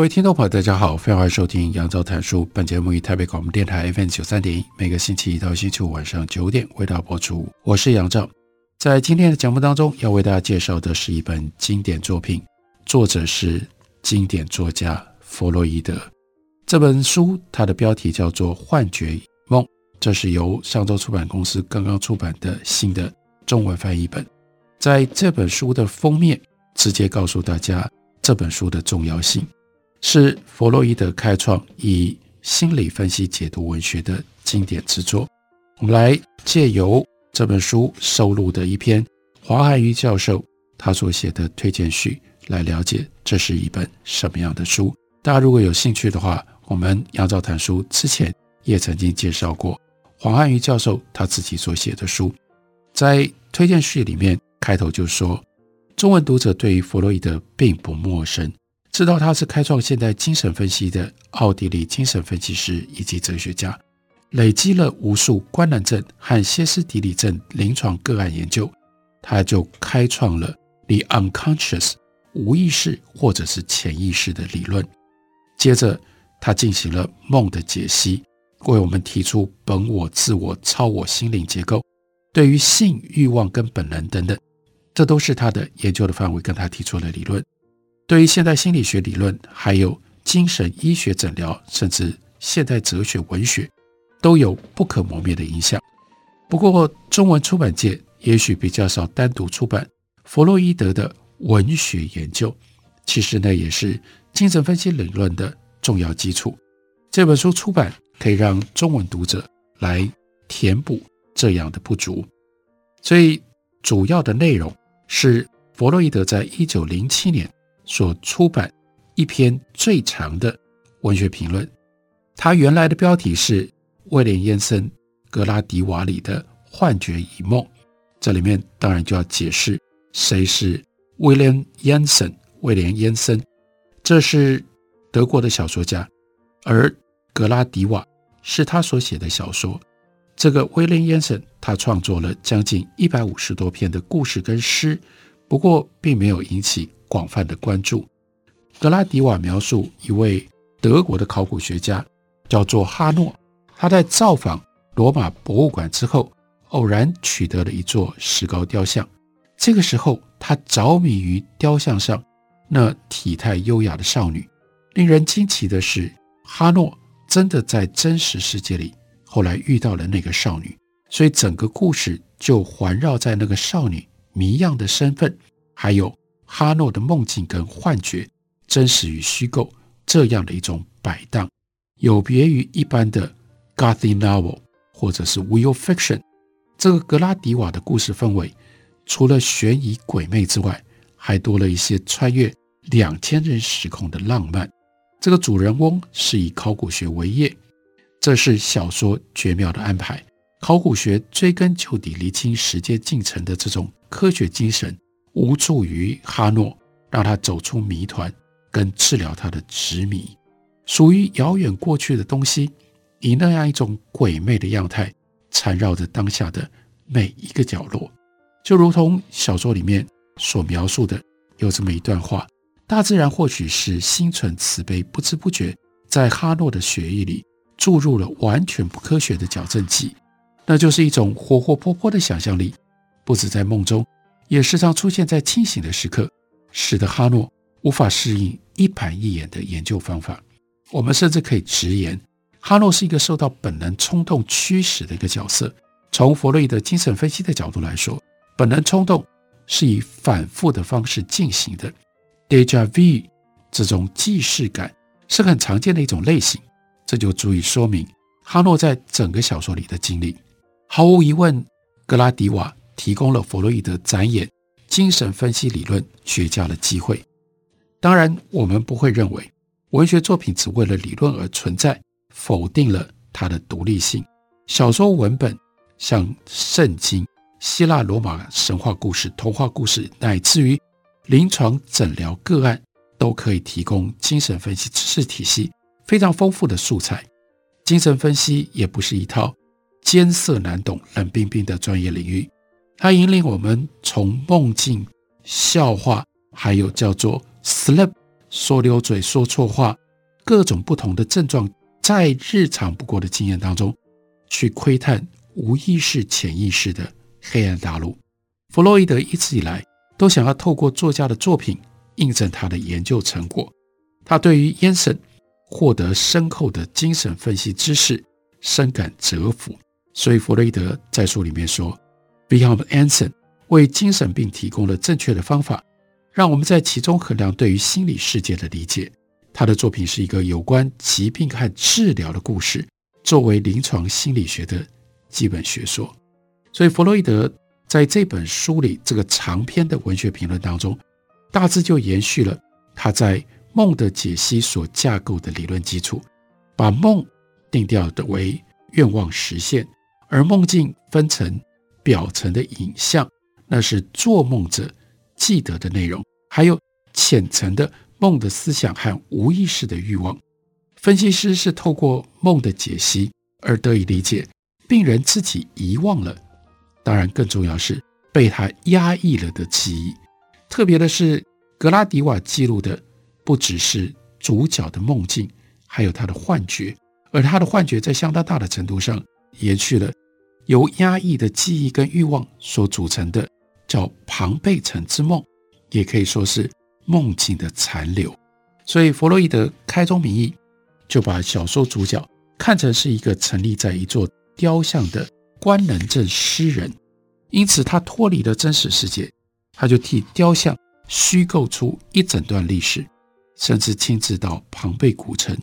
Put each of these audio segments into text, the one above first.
各位听众朋友，大家好，非常欢迎收听杨照谈书。本节目于台北广播电台 FM 九三点一，每个星期一到星期五晚上九点为大家播出。我是杨照，在今天的节目当中，要为大家介绍的是一本经典作品，作者是经典作家弗洛伊德。这本书它的标题叫做《幻觉梦》，这是由上周出版公司刚刚出版的新的中文翻译本。在这本书的封面，直接告诉大家这本书的重要性。是弗洛伊德开创以心理分析解读文学的经典之作。我们来借由这本书收录的一篇黄汉瑜教授他所写的推荐序来了解这是一本什么样的书。大家如果有兴趣的话，我们杨照谈书之前也曾经介绍过黄汉瑜教授他自己所写的书。在推荐序里面开头就说，中文读者对于弗洛伊德并不陌生。知道他是开创现代精神分析的奥地利精神分析师以及哲学家，累积了无数观难症和歇斯底里症临床个案研究，他就开创了 The Unconscious 无意识或者是潜意识的理论。接着，他进行了梦的解析，为我们提出本我、自我、超我心灵结构，对于性欲望跟本能等等，这都是他的研究的范围，跟他提出的理论。对于现代心理学理论，还有精神医学诊疗，甚至现代哲学文学，都有不可磨灭的影响。不过，中文出版界也许比较少单独出版弗洛伊德的文学研究，其实呢，也是精神分析理论的重要基础。这本书出版可以让中文读者来填补这样的不足，所以主要的内容是弗洛伊德在一九零七年。所出版一篇最长的文学评论，它原来的标题是威廉·燕森·格拉迪瓦里的《幻觉与梦》。这里面当然就要解释谁是威廉·燕森。威廉·燕森，这是德国的小说家，而格拉迪瓦是他所写的小说。这个威廉·燕森，他创作了将近一百五十多篇的故事跟诗，不过并没有引起。广泛的关注。格拉迪瓦描述一位德国的考古学家，叫做哈诺。他在造访罗马博物馆之后，偶然取得了一座石膏雕像。这个时候，他着迷于雕像上那体态优雅的少女。令人惊奇的是，哈诺真的在真实世界里后来遇到了那个少女，所以整个故事就环绕在那个少女谜样的身份，还有。哈诺的梦境跟幻觉，真实与虚构这样的一种摆荡，有别于一般的 Gothic novel 或者是 Real fiction。这个格拉迪瓦的故事氛围，除了悬疑鬼魅之外，还多了一些穿越两千年时空的浪漫。这个主人翁是以考古学为业，这是小说绝妙的安排。考古学追根究底、厘清时间进程的这种科学精神。无助于哈诺，让他走出谜团，跟治疗他的执迷。属于遥远过去的东西，以那样一种鬼魅的样态，缠绕着当下的每一个角落。就如同小说里面所描述的，有这么一段话：大自然或许是心存慈悲，不知不觉在哈诺的血液里注入了完全不科学的矫正剂，那就是一种活活泼泼的想象力，不止在梦中。也时常出现在清醒的时刻，使得哈诺无法适应一板一眼的研究方法。我们甚至可以直言，哈诺是一个受到本能冲动驱使的一个角色。从弗洛伊德精神分析的角度来说，本能冲动是以反复的方式进行的。Déjà vu 这种既视感是很常见的一种类型，这就足以说明哈诺在整个小说里的经历。毫无疑问，格拉迪瓦。提供了弗洛伊德展演精神分析理论绝佳的机会。当然，我们不会认为文学作品只为了理论而存在，否定了它的独立性。小说文本像圣经、希腊罗马神话故事、童话故事，乃至于临床诊疗个案，都可以提供精神分析知识体系非常丰富的素材。精神分析也不是一套艰涩难懂、冷冰冰的专业领域，它引领我们从梦境、笑话，还有叫做 sleep 说溜嘴、说错话，各种不同的症状，在日常不过的经验当中，去窥探无意识、潜意识的黑暗大陆。弗洛伊德一直以来都想要透过作家的作品印证他的研究成果。他对于亚森获得深厚的精神分析知识深感折服，所以弗洛伊德在书里面说，Wilhelm Anson 为精神病提供了正确的方法。让我们在其中衡量对于心理世界的理解。他的作品是一个有关疾病和治疗的故事，作为临床心理学的基本学说。所以，弗洛伊德在这本书里这个长篇的文学评论当中，大致就延续了他在梦的解析所架构的理论基础，把梦定调的为愿望实现，而梦境分成表层的影像，那是做梦者。记得的内容，还有浅层的梦的思想和无意识的欲望。分析师是透过梦的解析而得以理解病人自己遗忘了，当然更重要是被他压抑了的记忆。特别的是，格拉迪瓦记录的不只是主角的梦境，还有他的幻觉，而他的幻觉在相当大的程度上延续了由压抑的记忆跟欲望所组成的。叫庞贝城之梦，也可以说是梦境的残留。所以弗洛伊德开宗明义就把小说主角看成是一个成立在一座雕像的官能症诗人，因此他脱离了真实世界，他就替雕像虚构出一整段历史，甚至亲自到庞贝古城，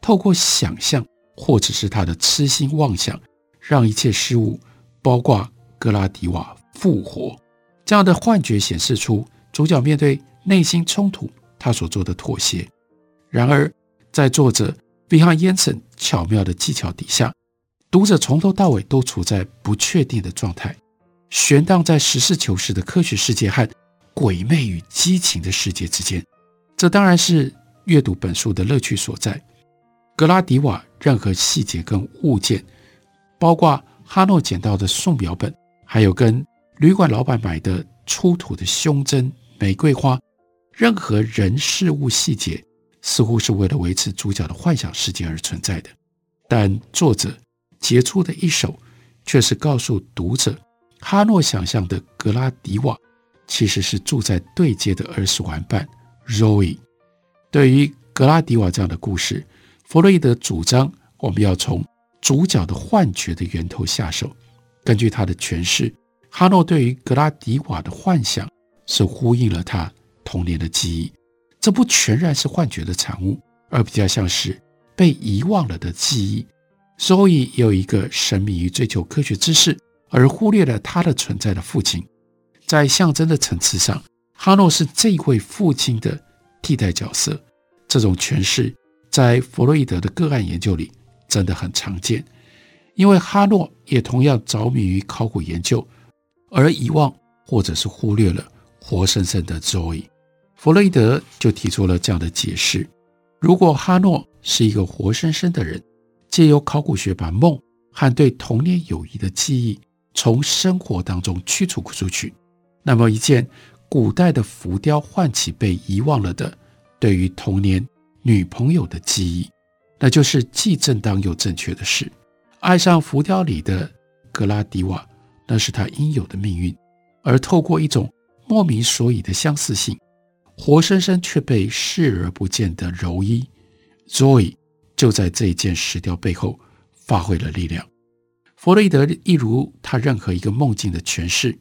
透过想象或者是他的痴心妄想，让一切事物，包括格拉迪瓦复活。这样的幻觉显示出主角面对内心冲突，他所做的妥协。然而，在作者维汉·耶森巧妙的技巧底下，读者从头到尾都处在不确定的状态，悬荡在实事求是的科学世界和鬼魅与激情的世界之间。这当然是阅读本书的乐趣所在。格拉迪瓦任何细节跟物件，包括哈诺捡到的素描本，还有跟旅馆老板买的出土的胸针、玫瑰花，任何人事物细节，似乎是为了维持主角的幻想世界而存在的。但作者杰出的一手，却是告诉读者，哈诺想象的格拉迪瓦，其实是住在对街的儿时玩伴 Zoe。对于格拉迪瓦这样的故事，弗洛伊德主张我们要从主角的幻觉的源头下手，根据他的诠释。哈诺对于格拉迪瓦的幻想是呼应了他童年的记忆，这不全然是幻觉的产物，而比较像是被遗忘了的记忆。所以有一个沉迷于追求科学知识而忽略了他的存在的父亲，在象征的层次上，哈诺是这位父亲的替代角色。这种诠释在弗洛伊德的个案研究里真的很常见，因为哈诺也同样着迷于考古研究。而遗忘或者是忽略了活生生的 Zoe，弗洛伊德就提出了这样的解释：如果哈诺是一个活生生的人，借由考古学把梦和对童年友谊的记忆从生活当中驱除出去，那么一件古代的浮雕唤起被遗忘了的对于童年女朋友的记忆，那就是既正当又正确的事。爱上浮雕里的格拉迪瓦。那是他应有的命运，而透过一种莫名所以的相似性，活生生却被视而不见的柔伊，Zoe 就在这一件石雕背后发挥了力量。弗洛伊德一如他任何一个梦境的诠释，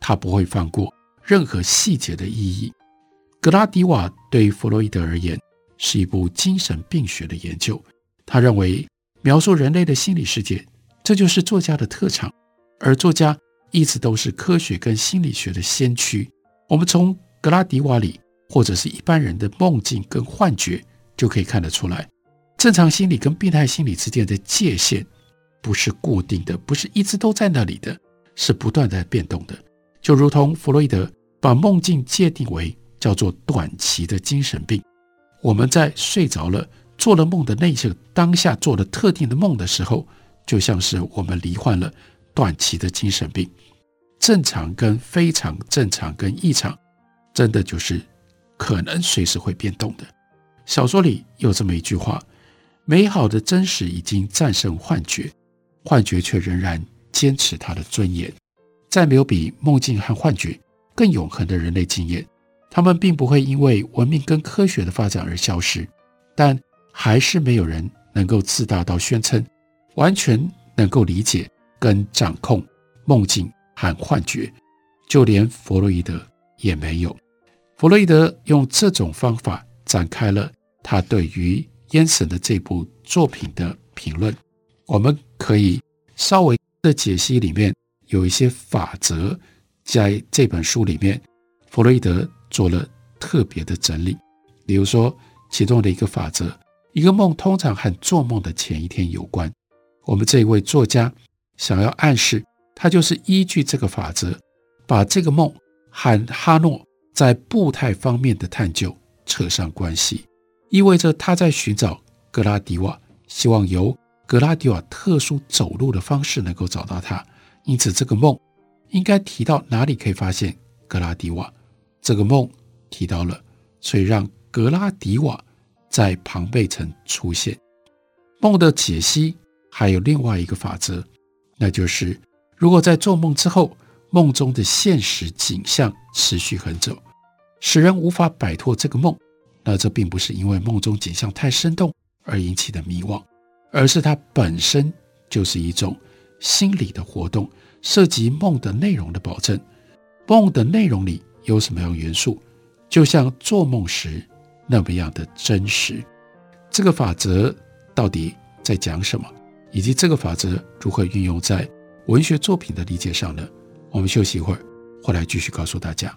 他不会放过任何细节的意义。格拉迪瓦对弗洛伊德而言是一部精神病学的研究，他认为描述人类的心理世界，这就是作家的特长。而作家一直都是科学跟心理学的先驱，我们从格拉迪瓦里或者是一般人的梦境跟幻觉就可以看得出来，正常心理跟病态心理之间的界限不是固定的，不是一直都在那里的，是不断在变动的。就如同弗洛伊德把梦境界定为叫做短期的精神病，我们在睡着了。做了梦的那些当下做了特定的梦的时候，就像是我们罹患了短期的精神病。正常跟非常正常跟异常，真的就是可能随时会变动的。小说里有这么一句话：美好的真实已经战胜幻觉，幻觉却仍然坚持它的尊严。再没有比梦境和幻觉更永恒的人类经验，他们并不会因为文明跟科学的发展而消失，但。还是没有人能够自大到宣称完全能够理解跟掌控梦境和幻觉，就连弗洛伊德也没有。弗洛伊德用这种方法展开了他对于烟神的这部作品的评论。我们可以稍微的解析里面有一些法则，在这本书里面，弗洛伊德做了特别的整理。比如说，其中的一个法则。一个梦通常和做梦的前一天有关。我们这一位作家想要暗示，他就是依据这个法则，把这个梦和哈诺在步态方面的探究扯上关系，意味着他在寻找格拉迪瓦，希望由格拉迪瓦特殊走路的方式能够找到他。因此，这个梦应该提到哪里可以发现格拉迪瓦？这个梦提到了，所以让格拉迪瓦。在庞贝城出现梦的解析，还有另外一个法则，那就是如果在做梦之后，梦中的现实景象持续很久，使人无法摆脱这个梦，那这并不是因为梦中景象太生动而引起的迷惘，而是它本身就是一种心理的活动，涉及梦的内容的保证。梦的内容里有什么样元素，就像做梦时。那么样的真实，这个法则到底在讲什么？以及这个法则如何运用在文学作品的理解上呢？我们休息一会儿，回来继续告诉大家。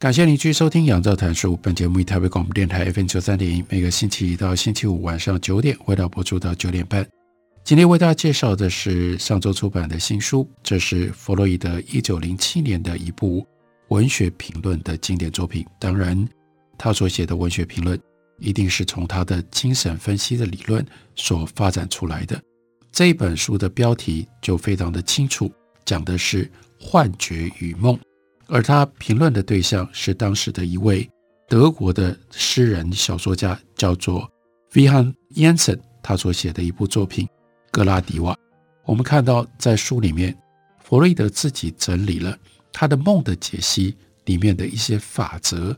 感谢您继续收听《杨照谈书》。本节目以台北广播电台 FM 九三点一，每个星期一到星期五晚上九点，回到播出到九点半。今天为大家介绍的是上周出版的新书，这是弗洛伊德一九零七年的一部文学评论的经典作品。当然，他所写的文学评论一定是从他的精神分析的理论所发展出来的。这一本书的标题就非常的清楚，讲的是幻觉与梦。而他评论的对象是当时的一位德国的诗人、小说家，叫做维汉·燕森。他所写的一部作品《格拉迪瓦》。我们看到在书里面，弗洛伊德自己整理了他的梦的解析里面的一些法则，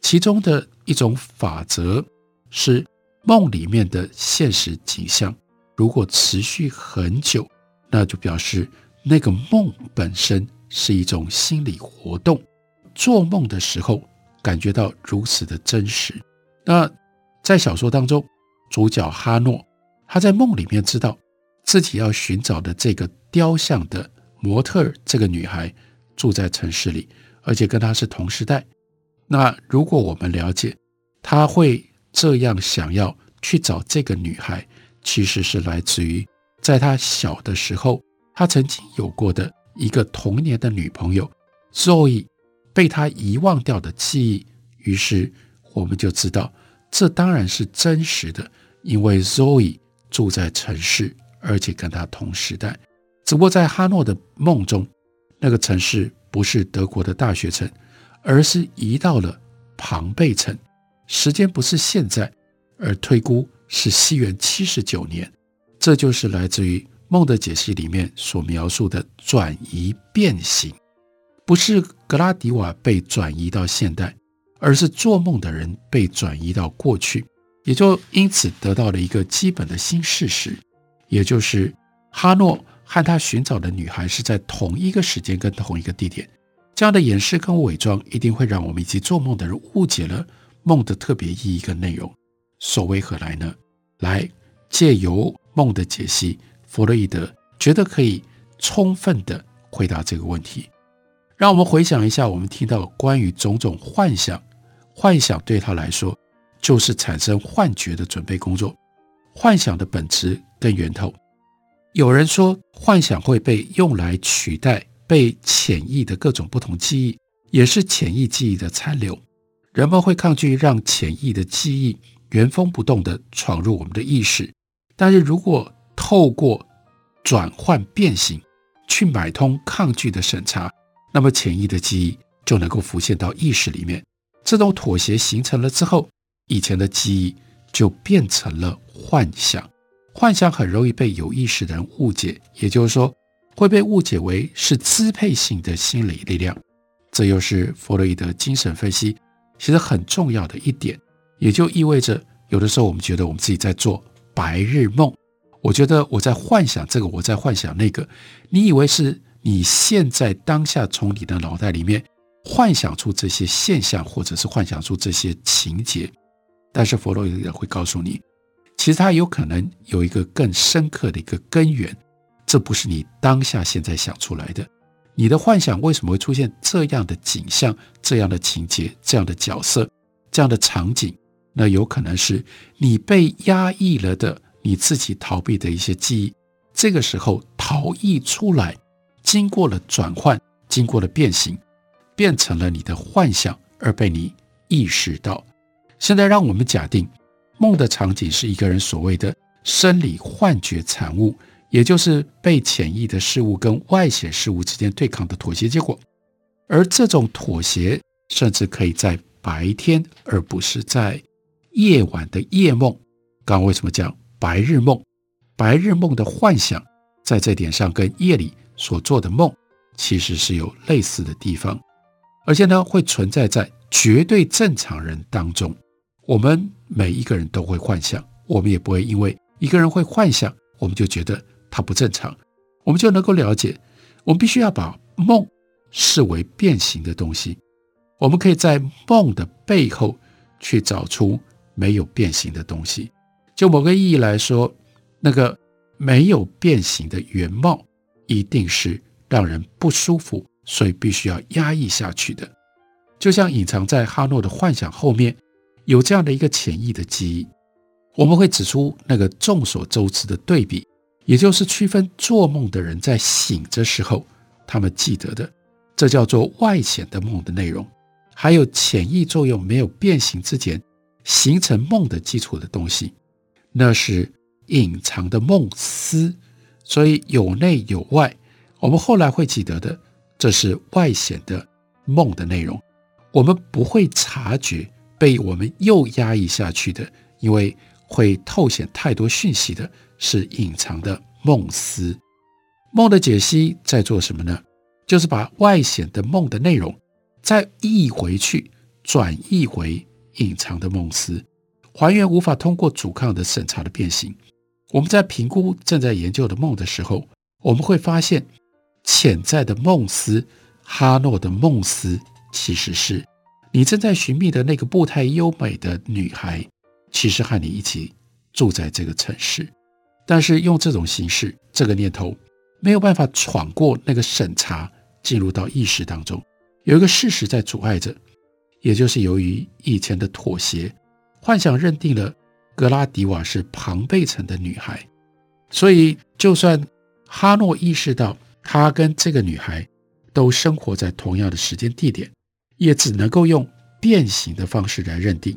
其中的一种法则是梦里面的现实景象如果持续很久，那就表示那个梦本身是一种心理活动。做梦的时候感觉到如此的真实。那在小说当中，主角哈诺他在梦里面知道自己要寻找的这个雕像的模特儿，这个女孩住在城市里，而且跟他是同时代。那如果我们了解他会这样想要去找这个女孩，其实是来自于在他小的时候，他曾经有过的一个童年的女朋友 Zoe。被他遗忘掉的记忆，于是我们就知道，这当然是真实的，因为 Zoe 住在城市，而且跟他同时代。只不过在哈诺的梦中，那个城市不是德国的大学城，而是移到了庞贝城，时间不是现在，而推估是西元七十九年。这就是来自于梦的解析里面所描述的转移变形。不是格拉迪瓦被转移到现代，而是做梦的人被转移到过去，也就因此得到了一个基本的新事实，也就是哈诺和他寻找的女孩是在同一个时间跟同一个地点。这样的掩饰跟伪装一定会让我们以及做梦的人误解了梦的特别意义跟内容。所为何来呢？来借由梦的解析，弗洛伊德觉得可以充分的回答这个问题。让我们回想一下，我们听到关于种种幻想，幻想对他来说就是产生幻觉的准备工作。幻想的本质跟源头，有人说幻想会被用来取代被潜意的各种不同记忆，也是潜意记忆的残留。人们会抗拒让潜意的记忆原封不动地闯入我们的意识，但是如果透过转换变形去买通抗拒的审查。那么潜意的记忆就能够浮现到意识里面，这种妥协形成了之后，以前的记忆就变成了幻想。幻想很容易被有意识的人误解，也就是说会被误解为是支配性的心理力量。这又是弗洛伊德精神分析其实很重要的一点，也就意味着有的时候我们觉得我们自己在做白日梦，我觉得我在幻想这个，我在幻想那个，你以为是？你现在当下从你的脑袋里面幻想出这些现象，或者是幻想出这些情节，但是弗洛伊德会告诉你，其实他有可能有一个更深刻的一个根源，这不是你当下现在想出来的。你的幻想为什么会出现这样的景象、这样的情节、这样的角色、这样的场景？那有可能是你被压抑了的，你自己逃避的一些记忆，这个时候逃逸出来。经过了转换，经过了变形，变成了你的幻想，而被你意识到。现在，让我们假定梦的场景是一个人所谓的生理幻觉产物，也就是被潜意的事物跟外显事物之间对抗的妥协结果。而这种妥协，甚至可以在白天，而不是在夜晚的夜梦。刚刚为什么讲白日梦？白日梦的幻想，在这点上跟夜里。所做的梦其实是有类似的地方，而且呢，会存在在绝对正常人当中。我们每一个人都会幻想，我们也不会因为一个人会幻想，我们就觉得他不正常。我们就能够了解，我们必须要把梦视为变形的东西。我们可以在梦的背后去找出没有变形的东西。就某个意义来说，那个没有变形的原貌。一定是让人不舒服，所以必须要压抑下去的。就像隐藏在哈诺的幻想后面有这样的一个潜意的记忆，我们会指出那个众所周知的对比，也就是区分做梦的人在醒着时候他们记得的，这叫做外显的梦的内容，还有潜意作用没有变形之前形成梦的基础的东西，那是隐藏的梦思。所以有内有外，我们后来会记得的，这是外显的梦的内容。我们不会察觉被我们又压抑下去的，因为会透显太多讯息的，是隐藏的梦思。梦的解析在做什么呢？就是把外显的梦的内容再译回去，转译回隐藏的梦思，还原无法通过阻抗的审查的变形。我们在评估正在研究的梦的时候，我们会发现潜在的梦思，哈诺的梦思其实是你正在寻觅的那个步态优美的女孩，其实和你一起住在这个城市，但是用这种形式，这个念头没有办法闯过那个审查，进入到意识当中。有一个事实在阻碍着，也就是由于以前的妥协，幻想认定了。格拉迪瓦是庞贝城的女孩，所以就算哈诺意识到他跟这个女孩都生活在同样的时间地点，也只能够用变形的方式来认定，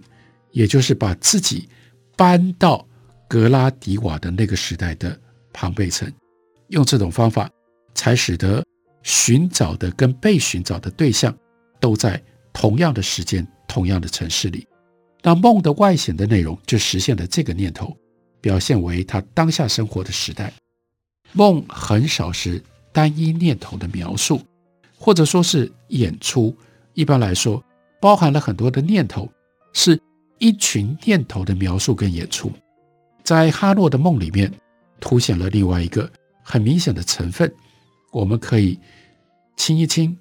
也就是把自己搬到格拉迪瓦的那个时代的庞贝城，用这种方法才使得寻找的跟被寻找的对象都在同样的时间、同样的城市里。那梦的外显的内容就实现了这个念头，表现为他当下生活的时代。梦很少是单一念头的描述，或者说是演出。一般来说，包含了很多的念头，是一群念头的描述跟演出。在哈诺的梦里面，凸显了另外一个很明显的成分。我们可以清一清，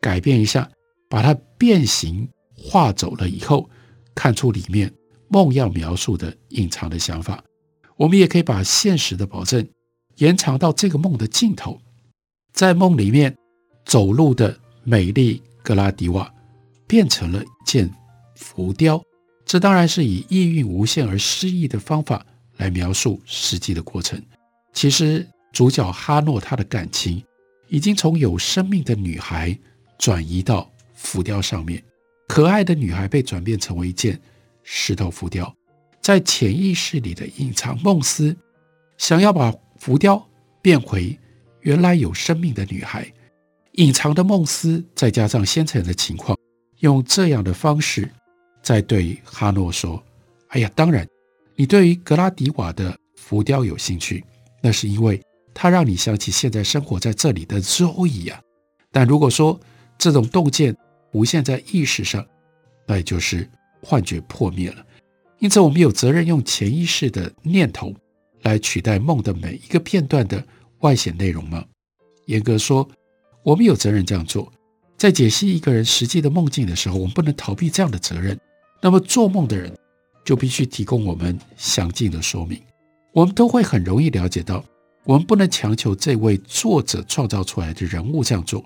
改变一下，把它变形画走了以后。看出里面梦要描述的隐藏的想法，我们也可以把现实的保证延长到这个梦的尽头，在梦里面走路的美丽格拉迪瓦变成了一件浮雕，这当然是以意蕴无限而诗意的方法来描述实际的过程。其实主角哈诺他的感情已经从有生命的女孩转移到浮雕上面。可爱的女孩被转变成为一件石头浮雕，在潜意识里的隐藏梦思，想要把浮雕变回原来有生命的女孩。隐藏的梦思，再加上先前的情况，用这样的方式在对哈诺说：“哎呀，当然，你对于格拉迪瓦的浮雕有兴趣，那是因为它让你想起现在生活在这里的周易啊。但如果说这种洞见，无限在意识上，那也就是幻觉破灭了。因此，我们有责任用潜意识的念头来取代梦的每一个片段的外显内容吗？严格说，我们有责任这样做。在解析一个人实际的梦境的时候，我们不能逃避这样的责任。那么，做梦的人就必须提供我们详尽的说明。我们都会很容易了解到，我们不能强求这位作者创造出来的人物这样做。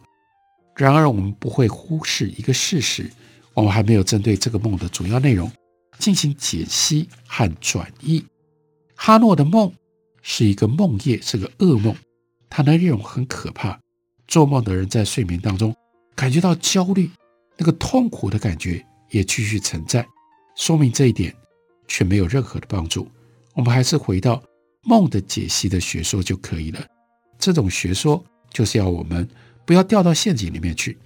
然而，我们不会忽视一个事实：我们还没有针对这个梦的主要内容进行解析和转译。哈诺的梦是一个梦夜，是个噩梦，它的内容很可怕。做梦的人在睡眠当中感觉到焦虑，那个痛苦的感觉也继续存在，说明这一点却没有任何的帮助。我们还是回到梦的解析的学说就可以了。这种学说就是要我们。不要掉到陷阱里面去，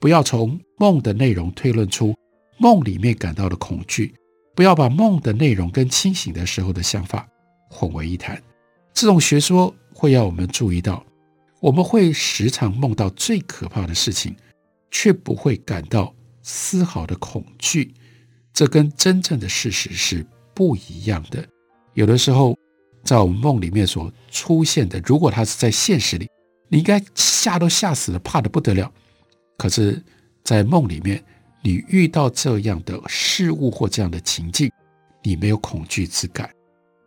不要从梦的内容推论出梦里面感到的恐惧，不要把梦的内容跟清醒的时候的想法混为一谈。这种学说会要我们注意到，我们会时常梦到最可怕的事情，却不会感到丝毫的恐惧。这跟真正的事实是不一样的。有的时候，在我们梦里面所出现的，如果它是在现实里。你应该吓都吓死了，怕得不得了。可是，在梦里面，你遇到这样的事物或这样的情境，你没有恐惧之感。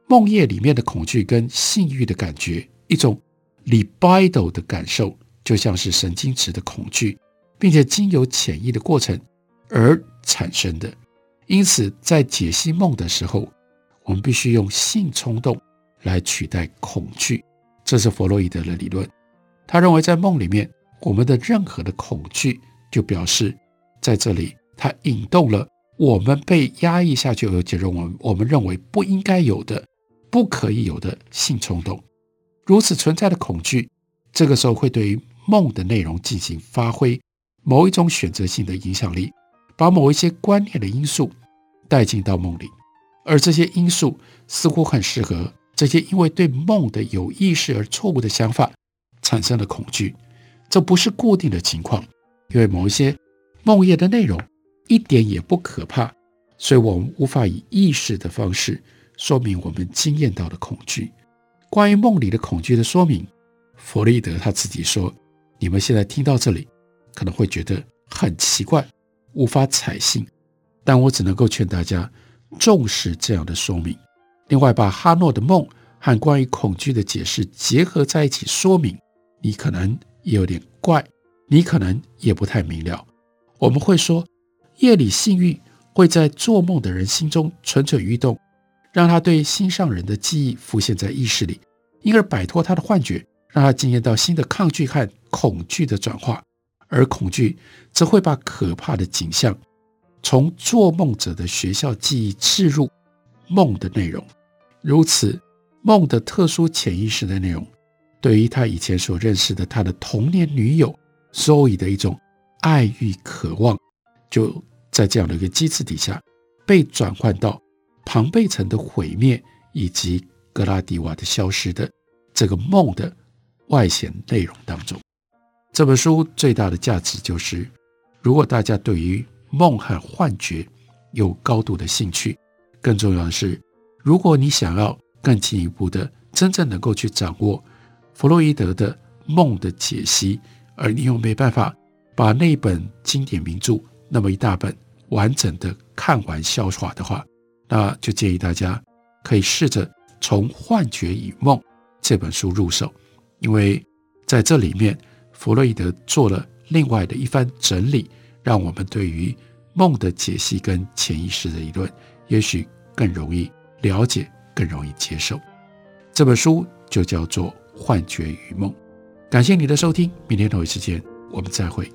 梦夜里面的恐惧跟性欲的感觉，一种 libido 的感受，就像是神经质的恐惧，并且经由潜意的过程而产生的。因此，在解析梦的时候，我们必须用性冲动来取代恐惧。这是弗洛伊德的理论。他认为，在梦里面，我们的任何的恐惧，就表示在这里，他引动了我们被压抑下去，而且认为我们认为不应该有的、不可以有的性冲动。如此存在的恐惧，这个时候会对于梦的内容进行发挥某一种选择性的影响力，把某一些观念的因素带进到梦里，而这些因素似乎很适合这些因为对梦的有意识而错误的想法。产生了恐惧。这不是固定的情况，因为某一些梦魇的内容一点也不可怕，所以我们无法以意识的方式说明我们经验到的恐惧。关于梦里的恐惧的说明，弗洛伊德他自己说：“你们现在听到这里，可能会觉得很奇怪，无法采信，但我只能够劝大家重视这样的说明。另外，把哈诺的梦和关于恐惧的解释结合在一起说明，你可能也有点怪，你可能也不太明了。我们会说，夜里性欲会在做梦的人心中蠢蠢欲动，让他对心上人的记忆浮现在意识里，因而摆脱他的幻觉。”让他经验到新的抗拒和恐惧的转化，而恐惧则会把可怕的景象从做梦者的学校记忆置入梦的内容。如此，梦的特殊潜意识的内容，对于他以前所认识的他的童年女友 Zoe 的一种爱欲渴望，就在这样的一个机制底下，被转换到庞贝城的毁灭以及格拉迪瓦的消失的这个梦的。外显内容当中，这本书最大的价值就是，如果大家对于梦和幻觉有高度的兴趣，更重要的是，如果你想要更进一步的真正能够去掌握弗洛伊德的梦的解析，而你又没办法把那本经典名著那么一大本完整的看完消化的话，那就建议大家可以试着从《幻觉与梦》这本书入手。因为在这里面，弗洛伊德做了另外的一番整理，让我们对于梦的解析跟潜意识的理论，也许更容易了解，更容易接受。这本书就叫做《幻觉与梦》。感谢你的收听，明天同一时间我们再会。